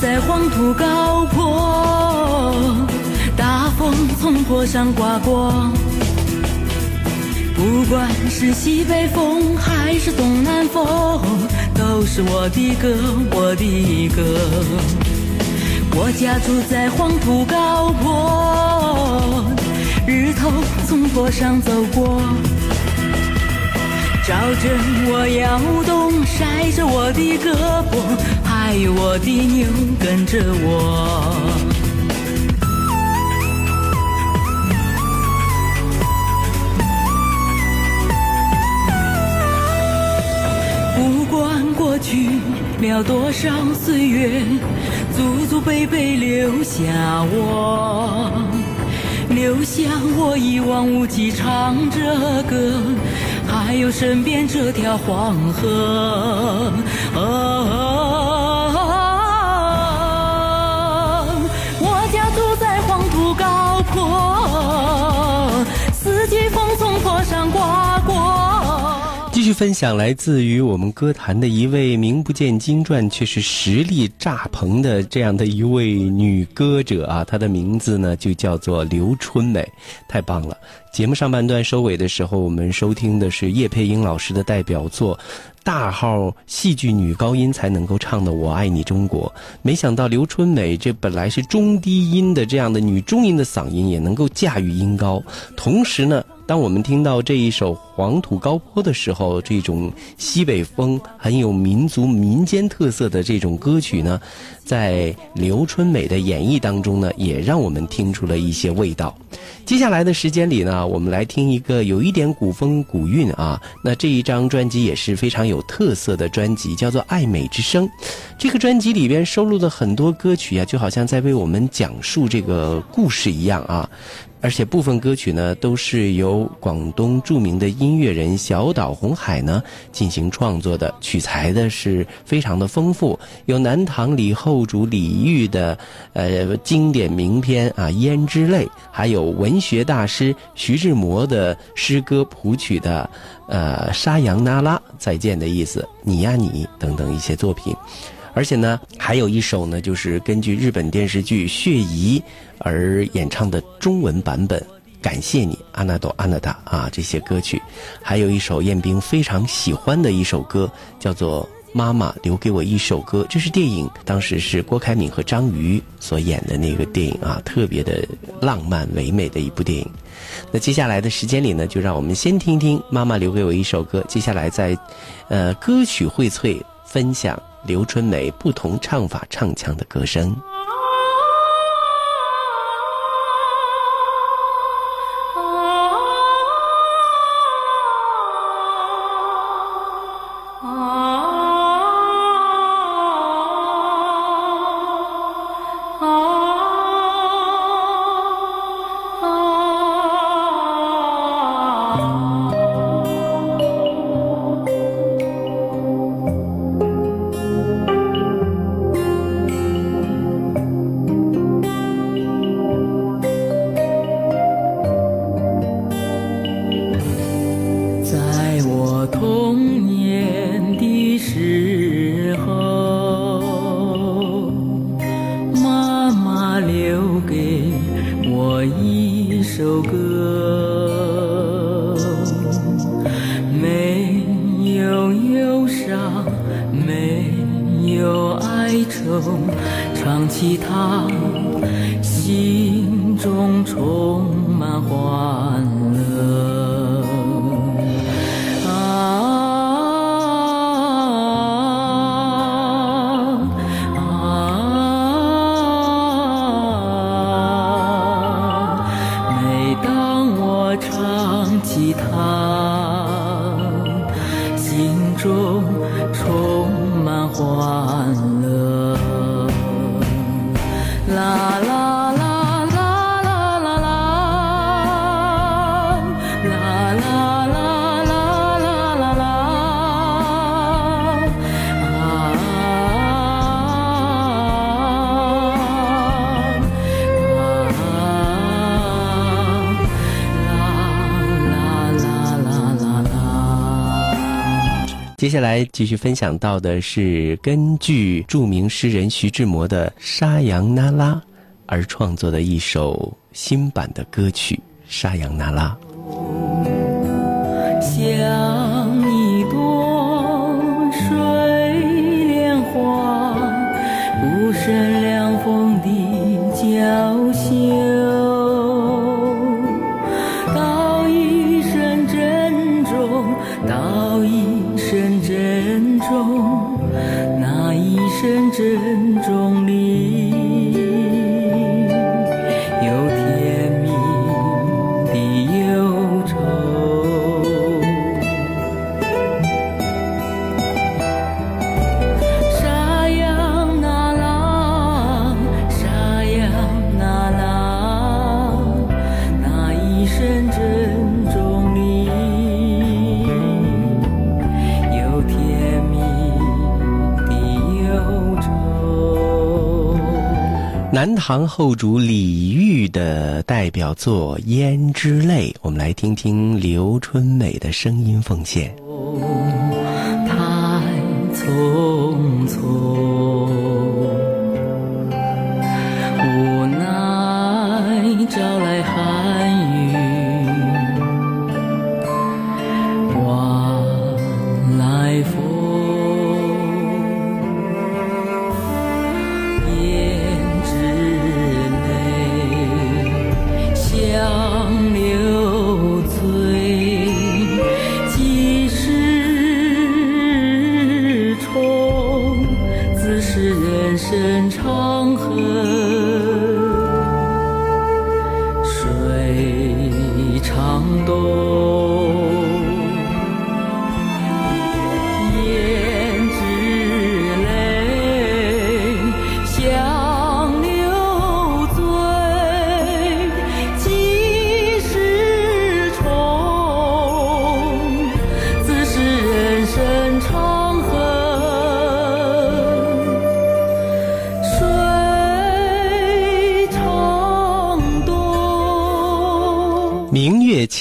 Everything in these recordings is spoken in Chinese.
在黄土高坡，大风从坡上刮过。不管是西北风还是东南风，都是我的歌，我的歌。我家住在黄土高坡，日头从坡上走过。照着我摇动，晒着我的胳膊，还有我的牛跟着我。不管过去了多少岁月，祖祖辈辈留下我，留下我一望无际唱着歌，还有身边这条黄河。续分享来自于我们歌坛的一位名不见经传却是实力炸棚的这样的一位女歌者啊，她的名字呢就叫做刘春美，太棒了！节目上半段收尾的时候，我们收听的是叶佩英老师的代表作。大号戏剧女高音才能够唱的《我爱你中国》，没想到刘春美这本来是中低音的这样的女中音的嗓音，也能够驾驭音高。同时呢，当我们听到这一首《黄土高坡》的时候，这种西北风很有民族民间特色的这种歌曲呢，在刘春美的演绎当中呢，也让我们听出了一些味道。接下来的时间里呢，我们来听一个有一点古风古韵啊，那这一张专辑也是非常有特色的专辑，叫做《爱美之声》。这个专辑里边收录的很多歌曲啊，就好像在为我们讲述这个故事一样啊。而且部分歌曲呢，都是由广东著名的音乐人小岛红海呢进行创作的，取材的是非常的丰富，有南唐李后主李煜的呃经典名篇啊《胭脂泪》，还有文学大师徐志摩的诗歌谱曲的呃《沙扬那拉》，再见的意思，你呀你等等一些作品。而且呢，还有一首呢，就是根据日本电视剧《血疑》而演唱的中文版本。感谢你，阿纳朵阿纳达啊，这些歌曲，还有一首彦斌非常喜欢的一首歌，叫做《妈妈留给我一首歌》，这是电影，当时是郭凯敏和张瑜所演的那个电影啊，特别的浪漫唯美的一部电影。那接下来的时间里呢，就让我们先听听《妈妈留给我一首歌》，接下来再，呃，歌曲荟萃分享刘春梅不同唱法唱腔的歌声。Ah. 唱起它，心中充满欢接下来继续分享到的是根据著名诗人徐志摩的《沙扬那拉》而创作的一首新版的歌曲《沙扬那拉》。像真唐后主李煜的代表作《胭脂泪》，我们来听听刘春美的声音奉献。太匆匆，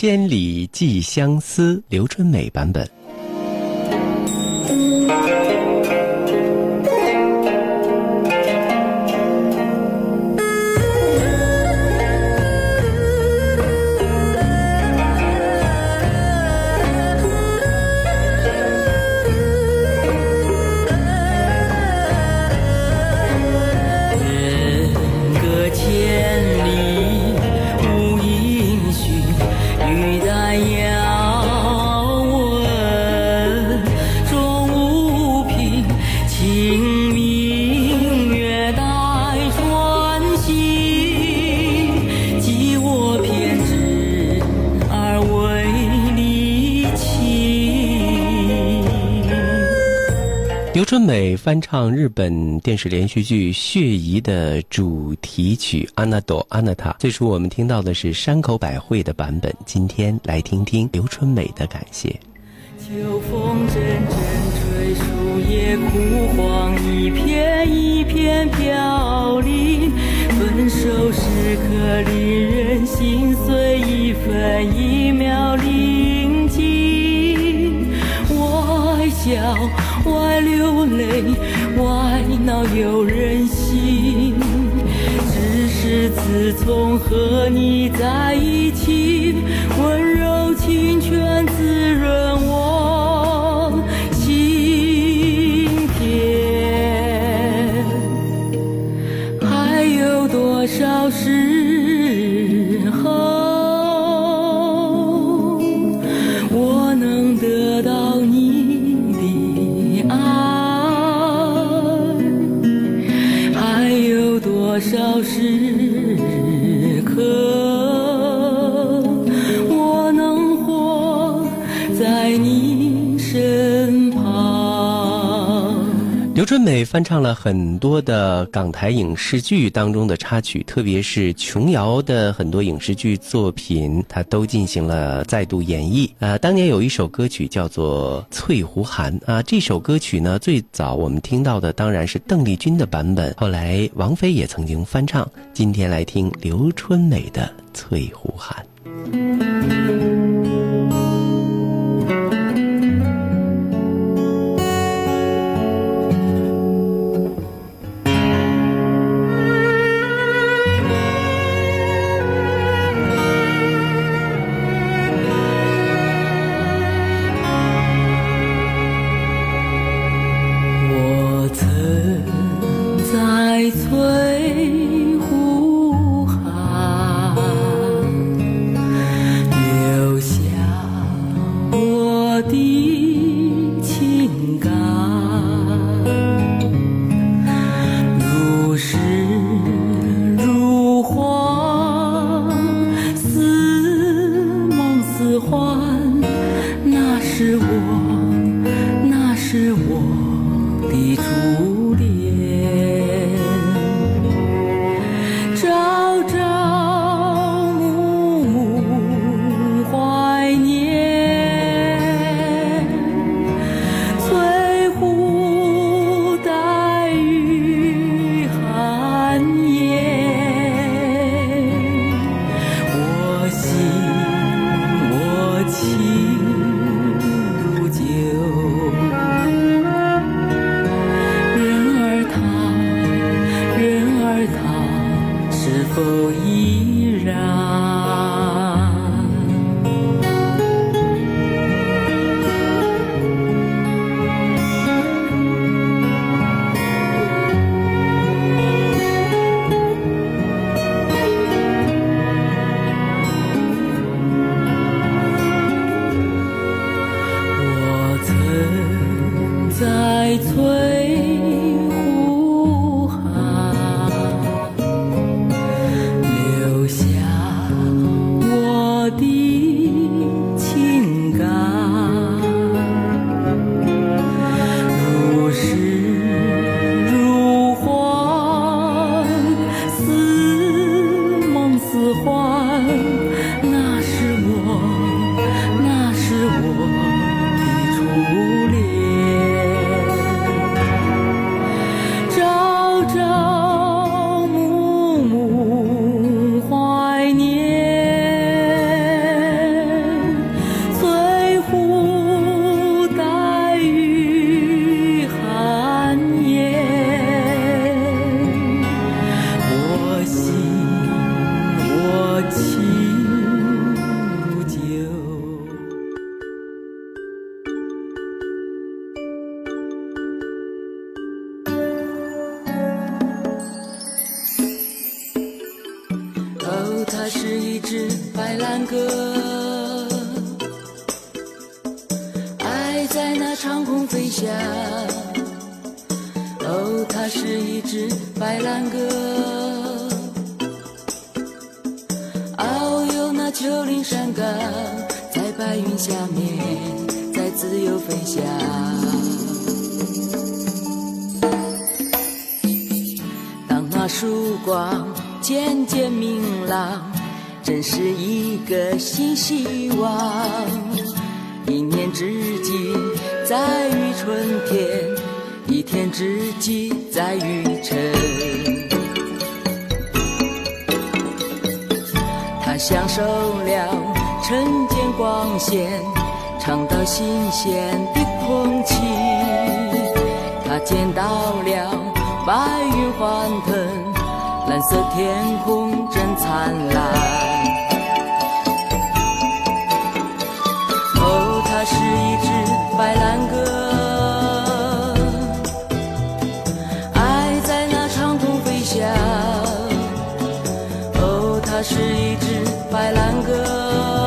千里寄相思，刘春美版本。翻唱日本电视连续剧《血疑》的主题曲《阿纳朵阿纳塔》。最初我们听到的是山口百惠的版本，今天来听听刘春美的感谢。秋风阵阵吹，树叶枯黄，一片一片飘零。分手时刻令人心碎，一分一秒临近。我笑，外流泪，外闹有人心。只是自从和你在一起，翻唱了很多的港台影视剧当中的插曲，特别是琼瑶的很多影视剧作品，她都进行了再度演绎。呃，当年有一首歌曲叫做《翠湖寒》啊，这首歌曲呢，最早我们听到的当然是邓丽君的版本，后来王菲也曾经翻唱。今天来听刘春美的《翠湖寒》。是我，那是我的初那长空飞翔。哦，它是一只白兰鸽，遨游那丘陵山岗，在白云下面，在自由飞翔。当那曙光渐渐明朗，真是一个新希望。一年之计在于春天，一天之计在于晨。他享受了晨间光线，尝到新鲜的空气。他见到了白云欢腾，蓝色天空真灿烂。哦，它是一只白兰鸽爱在那长空飞翔。哦它是一只白兰鸽。